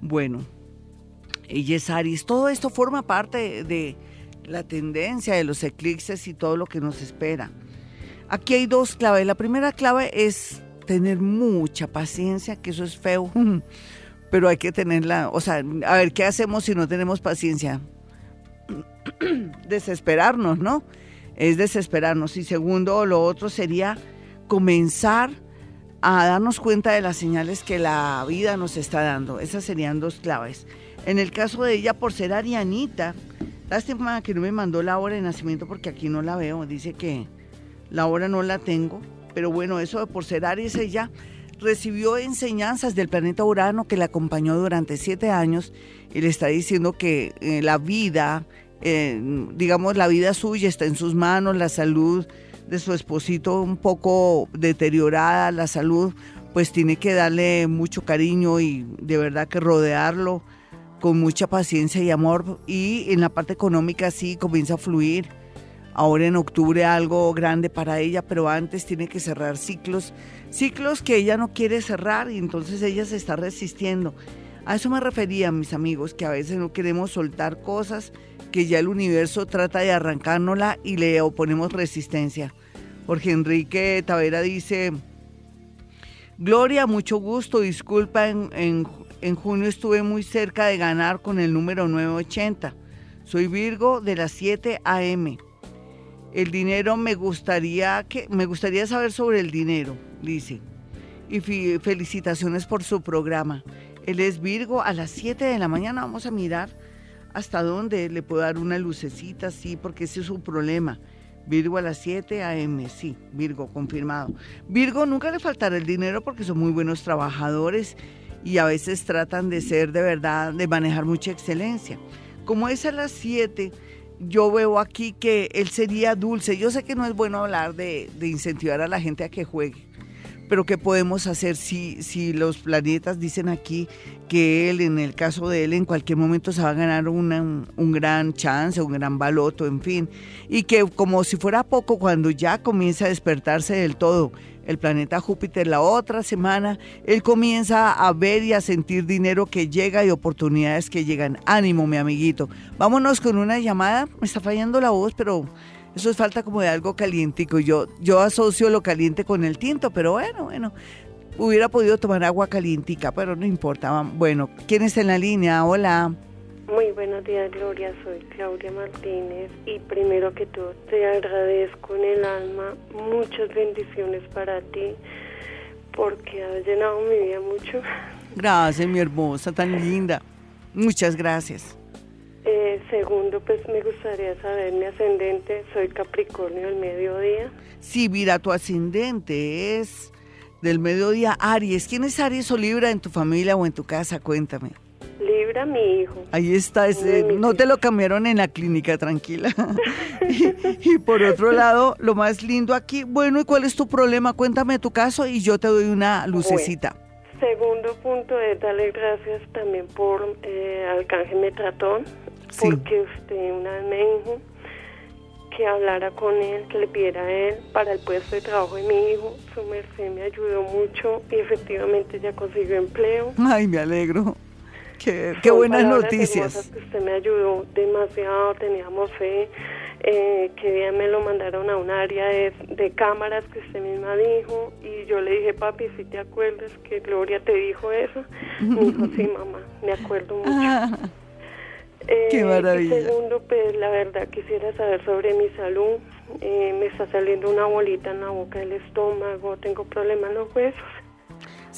Bueno, ella es Aries. Todo esto forma parte de la tendencia de los eclipses y todo lo que nos espera. Aquí hay dos claves. La primera clave es tener mucha paciencia, que eso es feo, (laughs) pero hay que tenerla, o sea, a ver, ¿qué hacemos si no tenemos paciencia? (clears throat) Desesperarnos, ¿no? Es desesperarnos. Y segundo, lo otro sería comenzar a darnos cuenta de las señales que la vida nos está dando. Esas serían dos claves. En el caso de ella, por ser arianita, lástima que no me mandó la hora de nacimiento porque aquí no la veo. Dice que la hora no la tengo, pero bueno, eso por ser Aries, ella recibió enseñanzas del planeta Urano que la acompañó durante siete años y le está diciendo que eh, la vida, eh, digamos, la vida suya está en sus manos, la salud de su esposito un poco deteriorada, la salud, pues tiene que darle mucho cariño y de verdad que rodearlo con mucha paciencia y amor y en la parte económica sí comienza a fluir ahora en octubre algo grande para ella, pero antes tiene que cerrar ciclos, ciclos que ella no quiere cerrar y entonces ella se está resistiendo. A eso me refería, mis amigos, que a veces no queremos soltar cosas que ya el universo trata de arrancárnosla y le oponemos resistencia. Jorge Enrique Tavera dice, Gloria, mucho gusto, disculpa, en, en, en junio estuve muy cerca de ganar con el número 980. Soy Virgo de las 7 a.m. El dinero me gustaría que me gustaría saber sobre el dinero, dice. Y felicitaciones por su programa. Él es Virgo a las 7 de la mañana. Vamos a mirar hasta dónde le puedo dar una lucecita, sí, porque ese es su problema. Virgo a las 7 a.m., sí, Virgo, confirmado. Virgo nunca le faltará el dinero porque son muy buenos trabajadores y a veces tratan de ser de verdad, de manejar mucha excelencia. Como es a las 7, yo veo aquí que él sería dulce. Yo sé que no es bueno hablar de, incentivar a la gente a que juegue, pero ¿qué podemos hacer si, si los planetas dicen aquí que él, en el caso de él, en cualquier momento se va a ganar un gran chance, un gran baloto, en fin? Y que como si fuera poco, cuando ya comienza a despertarse del todo, el planeta Júpiter la otra semana, él comienza a ver y a sentir dinero que llega y oportunidades que llegan. Ánimo, mi amiguito. Vámonos con una llamada. Me está fallando la voz, pero eso es falta como de algo calientico. Yo, yo asocio lo caliente con el tinto, pero bueno, bueno. Hubiera podido tomar agua calientica, pero no importa. Bueno, ¿quién está en la línea? Hola. Muy buenos días, Gloria. Soy Claudia Martínez y primero que todo te agradezco en el alma muchas bendiciones para ti porque has llenado mi vida mucho. Gracias, mi hermosa, tan linda. Muchas gracias. Eh, segundo, pues me gustaría saber mi ascendente. Soy Capricornio del mediodía. Sí, mira, tu ascendente es del mediodía Aries. ¿Quién es Aries o Libra en tu familia o en tu casa? Cuéntame. Libra, mi hijo. Ahí está, ese, no te lo cambiaron en la clínica, tranquila. (laughs) y, por otro lado, lo más lindo aquí, bueno, ¿y cuál es tu problema? Cuéntame tu caso y yo te doy una lucecita. segundo punto es darle gracias también por eh, Arcángel Metratón, porque usted una vez me dijo que hablara con él, que le pidiera a él para el puesto de trabajo de mi hijo. Su merced me ayudó mucho y efectivamente ya consiguió empleo. Ay, me alegro. Qué, (laughs) qué buenas noticias. Que usted me ayudó demasiado, teníamos fe. Eh, que día me lo mandaron a un área de, cámaras que usted misma dijo y yo le dije, papi, si te acuerdas que Gloria te dijo eso, me dijo, sí, (laughs) mamá, me acuerdo mucho. (laughs) Ah. Eh, Qué maravilla. Y segundo, pues la verdad quisiera saber sobre mi salud. Eh, me está saliendo una bolita en la boca del estómago, tengo problemas en los huesos.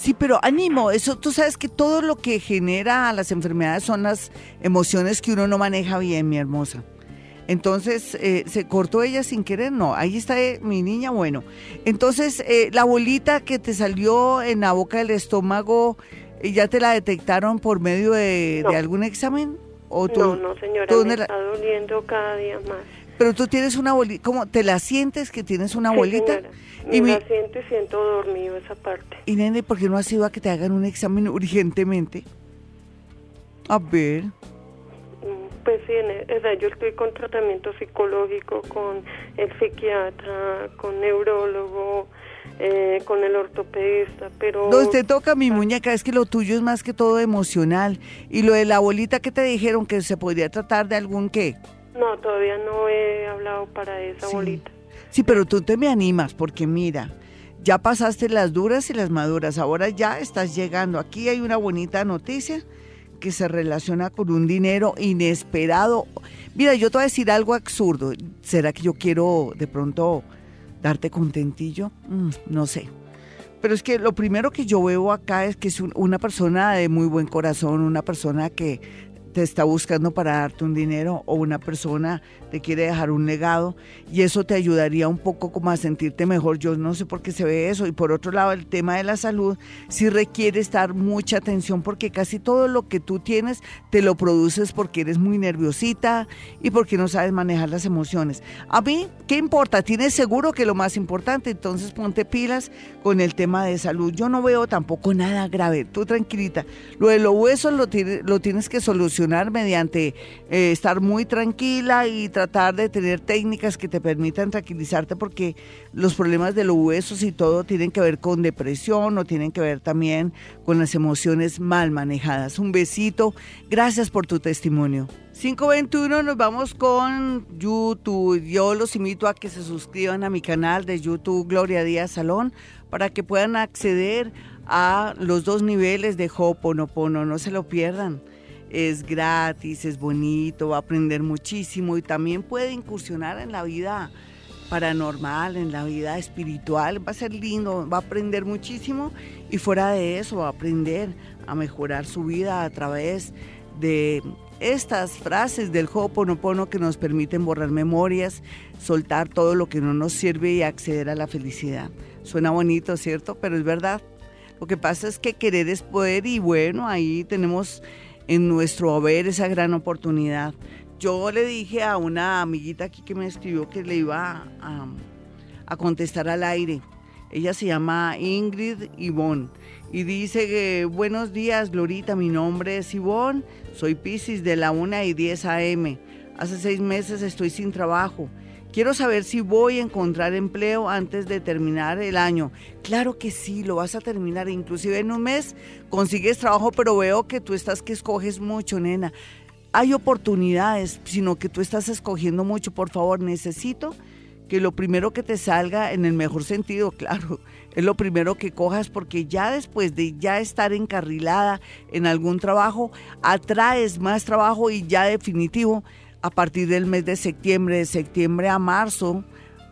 Sí, pero ánimo, eso tú sabes que todo lo que genera las enfermedades son las emociones que uno no maneja bien, mi hermosa. Entonces, eh, ¿se cortó ella sin querer? No, ahí está mi niña, bueno. Entonces, la bolita que te salió en la boca del estómago, ¿ya te la detectaron por medio de algún examen? no, no, señora, me está doliendo cada día más. Pero tú tienes una bolita, ¿cómo? ¿Te la sientes que tienes una bolita? y me la siento y siento dormido esa parte. Y nene, ¿por qué no has ido a que te hagan un examen urgentemente? A ver. Mm, pues sí, o sea, yo estoy con tratamiento psicológico, con el psiquiatra, con neurólogo, eh, con el ortopedista, pero... No, te toca mi muñeca, es que lo tuyo es más que todo emocional. Y lo de la bolita que te dijeron que se podría tratar de algún qué. No, todavía no he hablado para esa bolita. Sí, pero tú te me animas porque mira, ya pasaste las duras y las maduras, ahora ya estás llegando. Aquí hay una bonita noticia que se relaciona con un dinero inesperado. Mira, yo te voy a decir algo absurdo. ¿Será que yo quiero de pronto darte contentillo, mm, no sé. Pero es que lo primero que yo veo acá es que es una persona de muy buen corazón, una persona que te está buscando para darte un dinero o una persona te quiere dejar un legado y eso te ayudaría un poco como a sentirte mejor. Yo no sé por qué se ve eso. Y por otro lado, el tema de la salud sí requiere estar mucha atención porque casi todo lo que tú tienes te lo produces porque eres muy nerviosita y porque no sabes manejar las emociones. A mí, ¿qué importa? Tienes seguro que lo más importante, entonces ponte pilas con el tema de salud. Yo no veo tampoco nada grave. Tú tranquilita. Lo de los huesos lo, lo tienes que solucionar mediante eh, estar muy tranquila y tratar de tener técnicas que te permitan tranquilizarte porque los problemas de los huesos y todo tienen que ver con depresión o tienen que ver también con las emociones mal manejadas. Un besito, gracias por tu testimonio. 521 nos vamos con YouTube. Yo los invito a que se suscriban a mi canal de YouTube Gloria Díaz Salón para que puedan acceder a los dos niveles de Hoponopono. No se lo pierdan es gratis, es bonito, va a aprender muchísimo y también puede incursionar en la vida paranormal, en la vida espiritual, va a ser lindo, va a aprender muchísimo y fuera de eso va a aprender a mejorar su vida a través de estas frases del Ho'oponopono que nos permiten borrar memorias, soltar todo lo que no nos sirve y acceder a la felicidad. Suena bonito, ¿cierto? Pero es verdad. Lo que pasa es que querer es poder y bueno, ahí tenemos en nuestro haber esa gran oportunidad. Yo le dije a una amiguita aquí que me escribió que le iba a, contestar al aire. Ella se llama Ingrid Ivonne y dice que buenos días Glorita, mi nombre es Ivonne, soy Piscis de la 1 y 10 AM. Hace seis meses estoy sin trabajo Quiero saber si voy a encontrar empleo antes de terminar el año. Claro que sí, lo vas a terminar. Inclusive en un mes consigues trabajo, pero veo que tú estás que escoges mucho, nena. Hay oportunidades, sino que tú estás escogiendo mucho. Por favor, necesito que lo primero que te salga, en el mejor sentido, (laughs) claro, es lo primero que cojas porque ya después de ya estar encarrilada en algún trabajo, atraes más trabajo y ya definitivo a partir del mes de septiembre, de septiembre a marzo,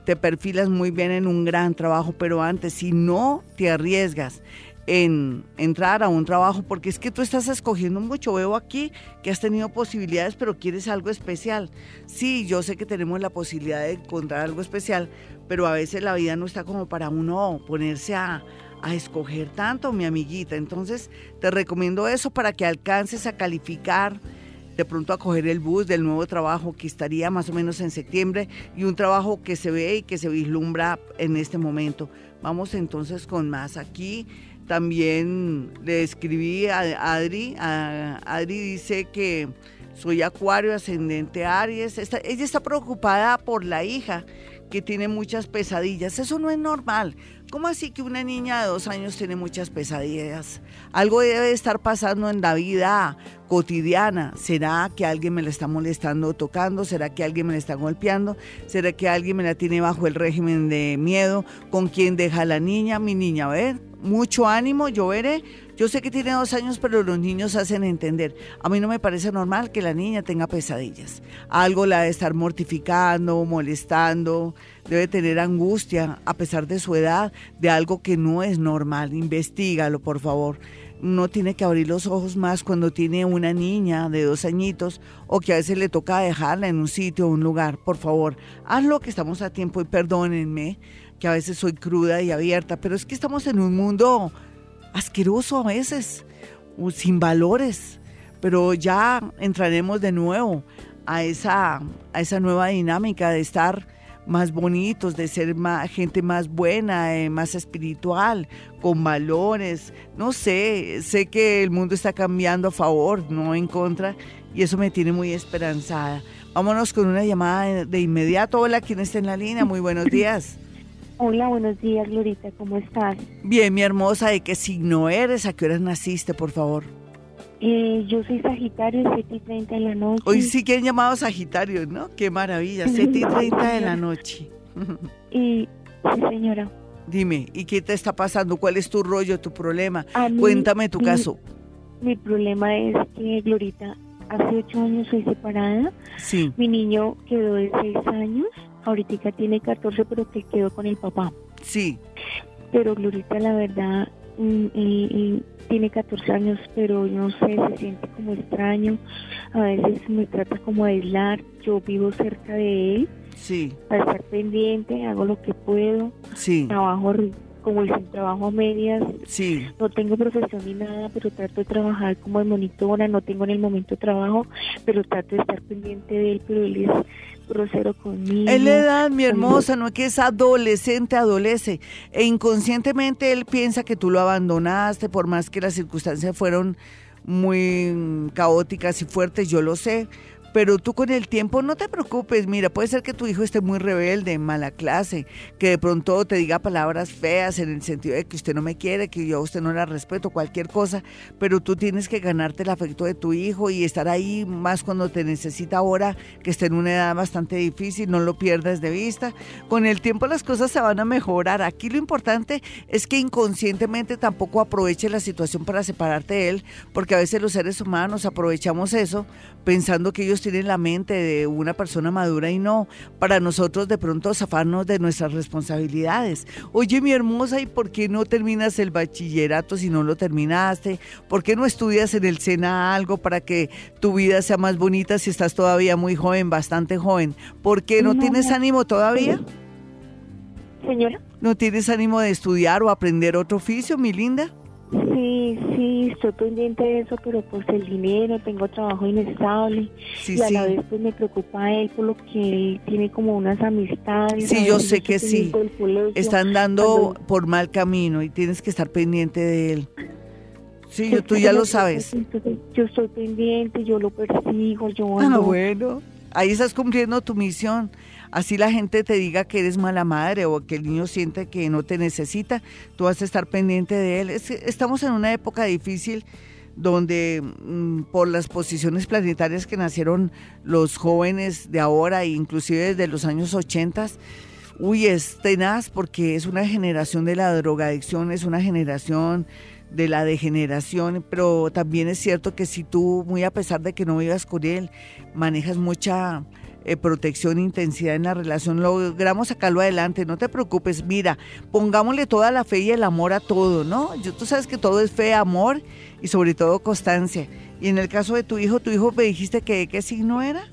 te perfilas muy bien en un gran trabajo, pero antes, si no te arriesgas en entrar a un trabajo, porque es que tú estás escogiendo mucho, veo aquí que has tenido posibilidades, pero quieres algo especial. Sí, yo sé que tenemos la posibilidad de encontrar algo especial, pero a veces la vida no está como para uno ponerse a, a escoger tanto, mi amiguita. Entonces, te recomiendo eso para que alcances a calificar de pronto a coger el bus del nuevo trabajo que estaría más o menos en septiembre y un trabajo que se ve y que se vislumbra en este momento. Vamos entonces con más. Aquí también le escribí a Adri. Adri dice que soy acuario ascendente Aries. ella está preocupada por la hija que tiene muchas pesadillas. Eso no es normal. ¿Cómo así que una niña de dos años tiene muchas pesadillas? Algo debe estar pasando en la vida cotidiana. ¿Será que alguien me la está molestando o tocando? ¿Será que alguien me la está golpeando? ¿Será que alguien me la tiene bajo el régimen de miedo? ¿Con quién deja la niña? Mi niña, a ver, mucho ánimo, yo veré. Yo sé que tiene dos años, pero los niños hacen entender. A mí no me parece normal que la niña tenga pesadillas. Algo la debe estar mortificando, molestando, debe tener angustia, a pesar de su edad, de algo que no es normal. Investígalo, por favor no tiene que abrir los ojos más cuando tiene una niña de dos añitos o que a veces le toca dejarla en un sitio o un lugar. Por favor, hazlo que estamos a tiempo y perdónenme que a veces soy cruda y abierta, pero es que estamos en un mundo asqueroso a veces, sin valores, pero ya entraremos de nuevo a esa, a esa nueva dinámica de estar más bonitos, de ser más, gente más buena, eh, más espiritual, con valores. No sé, sé que el mundo está cambiando a favor, no en contra, y eso me tiene muy esperanzada. Vámonos con una llamada de, inmediato. Hola, ¿quién está en la línea? Muy buenos (clears throat) días. Hola, buenos días, Glorita, ¿cómo estás? Bien, mi hermosa, ¿de qué signo eres? ¿A qué horas naciste, por favor? Eh, yo soy Sagitario, 7 y 30 de la noche. Hoy sí que han llamado Sagitario, ¿no? Qué maravilla, 7 y (laughs) 30 de la noche. y, sí, señora. Dime, ¿y qué te está pasando? ¿Cuál es tu rollo, tu problema? Cuéntame tu caso. Mi problema es que, Glorita, hace 8 años soy separada. Sí. Mi niño quedó de 6 años, ahorita tiene 14, pero que quedó con el papá. Sí. Pero, Glorita, la verdad, mm, y tiene 14 años, pero no sé, se siente como extraño. A veces me trata como de aislar. Yo vivo cerca de él. Sí. Para estar pendiente, hago lo que puedo. Sí. Trabajo como dicen, trabajo a medias. Sí. No tengo profesión ni nada, pero trato de trabajar como de monitora. No tengo en el momento trabajo, pero trato de estar pendiente de él, pero él es grosero conmigo. Es la edad, mi hermosa, no es que es adolescente, adolece. E inconscientemente él piensa que tú lo abandonaste, por más que las circunstancias fueron muy caóticas y fuertes, yo lo sé pero tú con el tiempo no te preocupes, mira, puede ser que tu hijo esté muy rebelde, mala clase, que de pronto te diga palabras feas en el sentido de que usted no me quiere, que yo a usted no la respeto, cualquier cosa, pero tú tienes que ganarte el afecto de tu hijo y estar ahí más cuando te necesita ahora, que esté en una edad bastante difícil, no lo pierdas de vista. Con el tiempo las cosas se van a mejorar. Aquí lo importante es que inconscientemente tampoco aproveche la situación para separarte de él, porque a veces los seres humanos aprovechamos eso pensando que ellos tienen la mente de una persona madura y no para nosotros de pronto zafarnos de nuestras responsabilidades. Oye, mi hermosa, ¿y por qué no terminas el bachillerato si no lo terminaste? ¿Por qué no estudias en el SENA algo para que tu vida sea más bonita si estás todavía muy joven, bastante joven? ¿Por qué no, tienes ánimo todavía? Señora. ¿No tienes ánimo de estudiar o aprender otro oficio, mi linda? Sí, sí, estoy pendiente de eso, pero pues el dinero, tengo trabajo inestable y a la vez pues me preocupa él por lo que él tiene como unas amistades. Sí, yo sé que sí. Están dando por mal camino y tienes que estar pendiente de él. Sí, yo, tú ya lo sabes. Yo estoy pendiente, yo lo persigo, yo... Ah, bueno, ahí estás cumpliendo tu misión así la gente te diga que eres mala madre o que el niño siente que no te necesita, tú vas a estar pendiente de él. estamos en una época difícil donde mm, por las posiciones planetarias que nacieron los jóvenes de ahora, e inclusive desde los años 80, uy, es tenaz porque es una generación de la drogadicción, es una generación de la degeneración, pero también es cierto que si tú, muy a pesar de que no vivas con él, manejas mucha eh, protección, intensidad en la relación, logramos sacarlo adelante, no te preocupes, mira, pongámosle toda la fe y el amor a todo, ¿no? Yo, tú sabes que todo es fe, amor y sobre todo constancia. Y en el caso de tu hijo, tu hijo me dijiste que qué signo era?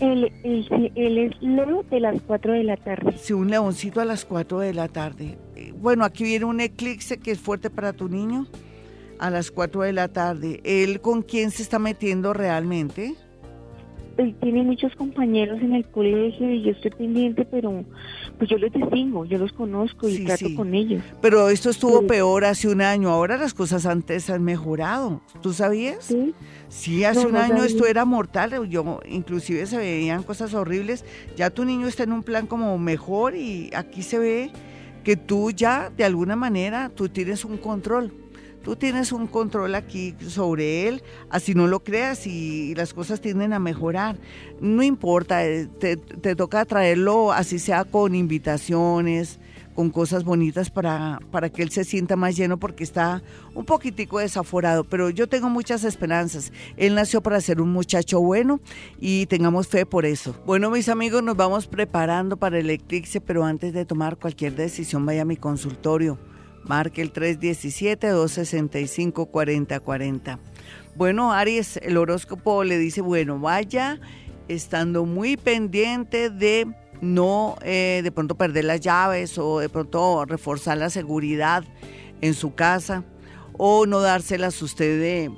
Él, es león de las 4 de la tarde. Sí, un leoncito a las 4 de la tarde. Eh, bueno, aquí viene un eclipse que es fuerte para tu niño a las 4 de la tarde. ¿Él con quién se está metiendo realmente? Él tiene muchos compañeros en el colegio y yo estoy pendiente, pero pues yo los distingo, yo los conozco y trato con ellos. Pero esto estuvo peor hace un año, ahora las cosas antes han mejorado, ¿tú sabías? Sí. Sí, hace un año esto era mortal, yo inclusive se veían cosas horribles, ya tu niño está en un plan como mejor y aquí se ve que tú ya de alguna manera tú tienes un control. Tú tienes un control aquí sobre él, así no lo creas y las cosas tienden a mejorar. No importa, eh, te, te toca traerlo así sea con invitaciones, con cosas bonitas para, para que él se sienta más lleno porque está un poquitico desaforado, pero yo tengo muchas esperanzas. Él nació para ser un muchacho bueno y tengamos fe por eso. Bueno, mis amigos, nos vamos preparando para el eclipse, pero antes de tomar cualquier decisión, vaya a mi consultorio. Marque el 317-265-4040. Bueno, Aries, el horóscopo le dice, bueno, vaya estando muy pendiente de no eh, de pronto perder las llaves o de pronto reforzar la seguridad en su casa o no dárselas usted de,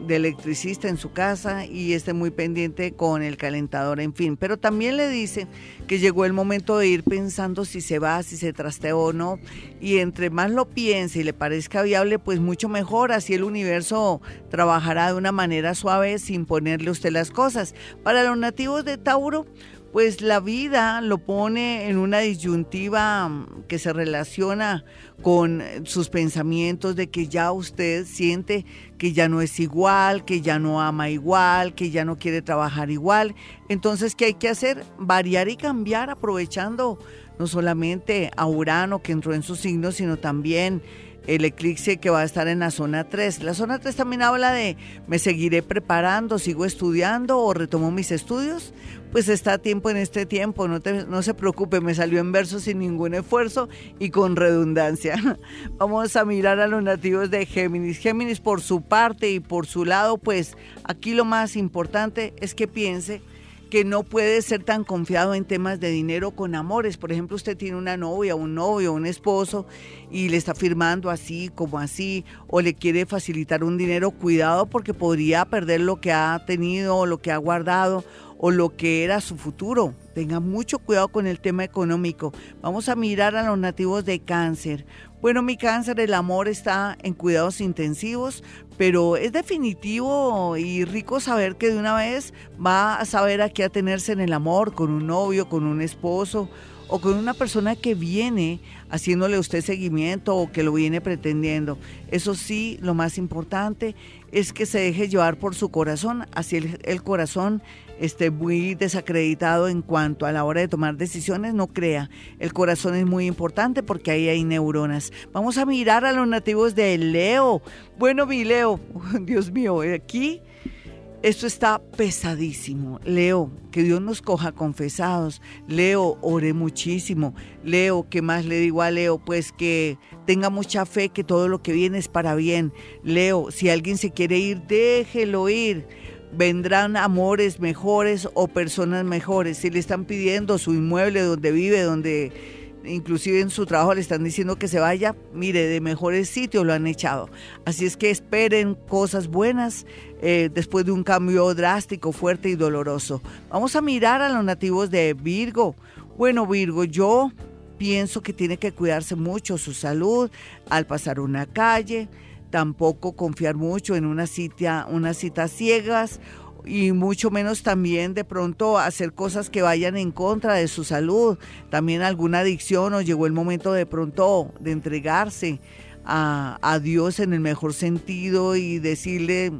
de electricista en su casa y esté muy pendiente con el calentador, en fin. Pero también le dice que llegó el momento de ir pensando si se va, si se trasteó o no. Y entre más lo piense y le parezca viable, pues mucho mejor. Así el universo trabajará de una manera suave sin ponerle usted las cosas. Para los nativos de Tauro, pues la vida lo pone en una disyuntiva mm, que se relaciona con sus pensamientos de que ya usted siente que ya no es igual, que ya no ama igual, que ya no quiere trabajar igual. Entonces, ¿qué hay que hacer? Variar y cambiar aprovechando no solamente a Urano que entró en su signo, sino también el eclipse que va a estar en la zona 3. La zona 3 también habla de me seguiré preparando, sigo estudiando o retomo mis estudios. Pues está a tiempo en este tiempo, no, no se preocupe, me salió en verso sin ningún esfuerzo y con redundancia. (laughs) Vamos a mirar a los nativos de Géminis. Géminis por su parte y por su lado, pues aquí lo más importante es que piense que no puede ser tan confiado en temas de dinero con amores. Por ejemplo, usted tiene una novia, un novio, un esposo y le está firmando así como así o le quiere facilitar un dinero, cuidado porque podría perder lo que ha tenido lo que ha guardado o lo que era su futuro. Tenga mucho cuidado con el tema económico. Vamos a mirar a los nativos de cáncer. Bueno, mi cáncer, el amor está en cuidados intensivos, pero es definitivo y rico saber que de una vez va a saber a qué atenerse en el amor, con un novio, con un esposo o con una persona que viene haciéndole usted seguimiento o que lo viene pretendiendo. Eso sí, lo más importante es que se deje llevar por su corazón, así el corazón esté muy desacreditado en cuanto a la hora de tomar decisiones, no crea. El corazón es muy importante porque ahí hay neuronas. Vamos a mirar a los nativos de Leo. Bueno, mi Leo, (laughs) Dios mío, aquí esto está pesadísimo. Leo, que Dios nos coja confesados. Leo, ore muchísimo. Leo, ¿qué más le digo a Leo? Pues que tenga mucha fe que todo lo que viene es para bien. Leo, si alguien se quiere ir, déjelo ir vendrán amores mejores o personas mejores. Si le están pidiendo su inmueble donde vive, donde inclusive en su trabajo le están diciendo que se vaya, mire, de mejores sitios lo han echado. Así es que esperen cosas buenas eh, después de un cambio drástico, fuerte y doloroso. Vamos a mirar a los nativos de Virgo. Bueno, Virgo, yo pienso que tiene que cuidarse mucho su salud al pasar una calle tampoco confiar mucho en una cita, unas citas ciegas y mucho menos también de pronto hacer cosas que vayan en contra de su salud, también alguna adicción o llegó el momento de pronto de entregarse a, a Dios en el mejor sentido y decirle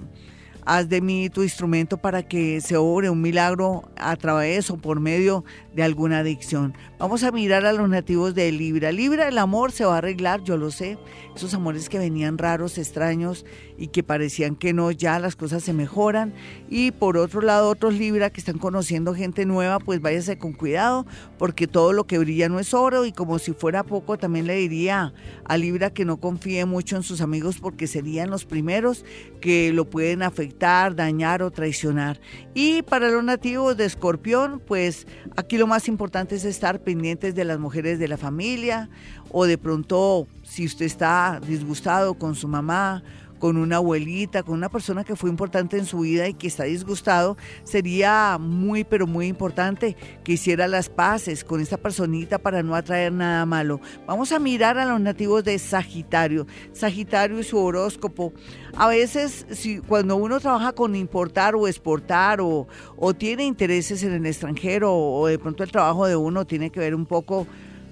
haz de mí tu instrumento para que se obre un milagro a través o por medio de alguna adicción. Vamos a mirar a los nativos de Libra. Libra, el amor se va a arreglar, yo lo sé. Esos amores que venían raros, extraños y que parecían que no, ya las cosas se mejoran. Y por otro lado, otros Libra que están conociendo gente nueva, pues váyase con cuidado, porque todo lo que brilla no es oro. Y como si fuera poco, también le diría a Libra que no confíe mucho en sus amigos porque serían los primeros que lo pueden afectar, dañar o traicionar. Y para los nativos de Escorpión, pues aquí lo más importante es estar pendientes de las mujeres de la familia o de pronto si usted está disgustado con su mamá con una abuelita, con una persona que fue importante en su vida y que está disgustado, sería muy, pero muy importante que hiciera las paces con esta personita para no atraer nada malo. Vamos a mirar a los nativos de Sagitario. Sagitario y su horóscopo. A veces, si, cuando uno trabaja con importar o exportar o, o tiene intereses en el extranjero o de pronto el trabajo de uno tiene que ver un poco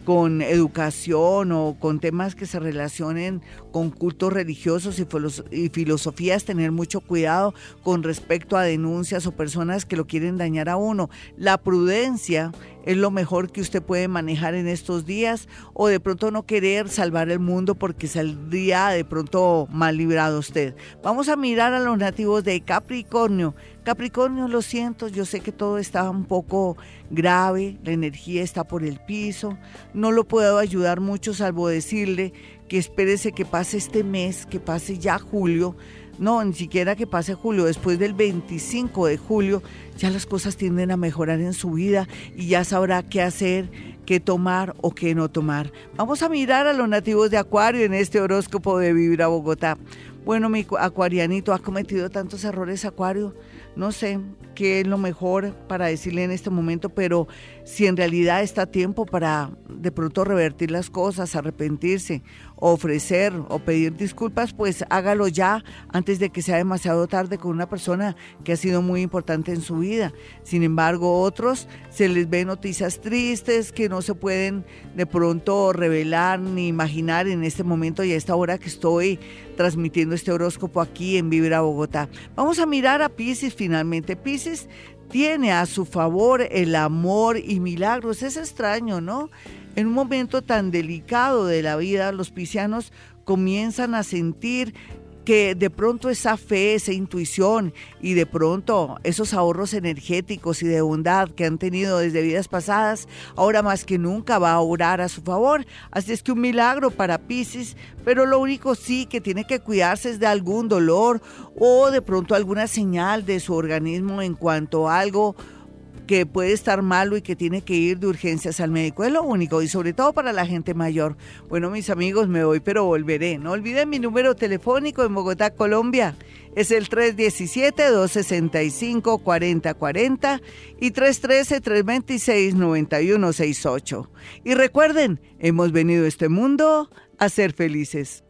con educación o con temas que se relacionen con cultos religiosos y, filosofías, tener mucho cuidado con respecto a denuncias o personas que lo quieren dañar a uno. La prudencia es lo mejor que usted puede manejar en estos días o de pronto no querer salvar el mundo porque saldría de pronto mal librado usted. Vamos a mirar a los nativos de Capricornio. Capricornio, lo siento, yo sé que todo está un poco grave, la energía está por el piso, no lo puedo ayudar mucho salvo decirle que espérese que pase este mes, que pase ya julio, no, ni siquiera que pase julio, después del 25 de julio ya las cosas tienden a mejorar en su vida y ya sabrá qué hacer, qué tomar o qué no tomar. Vamos a mirar a los nativos de Acuario en este horóscopo de Vivir a Bogotá. Bueno, mi acuarianito ha cometido tantos errores, Acuario no sé qué es lo mejor para decirle en este momento, pero si en realidad está tiempo para de pronto revertir las cosas, arrepentirse, ofrecer o pedir disculpas, pues hágalo ya antes de que sea demasiado tarde con una persona que ha sido muy importante en su vida. Sin embargo, otros se les ve noticias tristes que no se pueden de pronto revelar ni imaginar en este momento y a esta hora que estoy transmitiendo este horóscopo aquí en Vibra Bogotá. Vamos a mirar a Pisces finalmente. Pisces tiene a su favor el amor y milagros. Es extraño, ¿no? En un momento tan delicado de la vida, los piscianos comienzan a sentir que de pronto esa fe, esa intuición y de pronto esos ahorros energéticos y de bondad que han tenido desde vidas pasadas, ahora más que nunca va a orar a su favor. Así es que un milagro para Pisces, pero lo único sí que tiene que cuidarse es de algún dolor o de pronto alguna señal de su organismo en cuanto a algo que puede estar malo y que tiene que ir de urgencias al médico. Es lo único y sobre todo para la gente mayor. Bueno, mis amigos, me voy, pero volveré. No olviden mi número telefónico en Bogotá, Colombia. Es el 317-265-4040 y 313-326-9168. Y recuerden, hemos venido a este mundo a ser felices.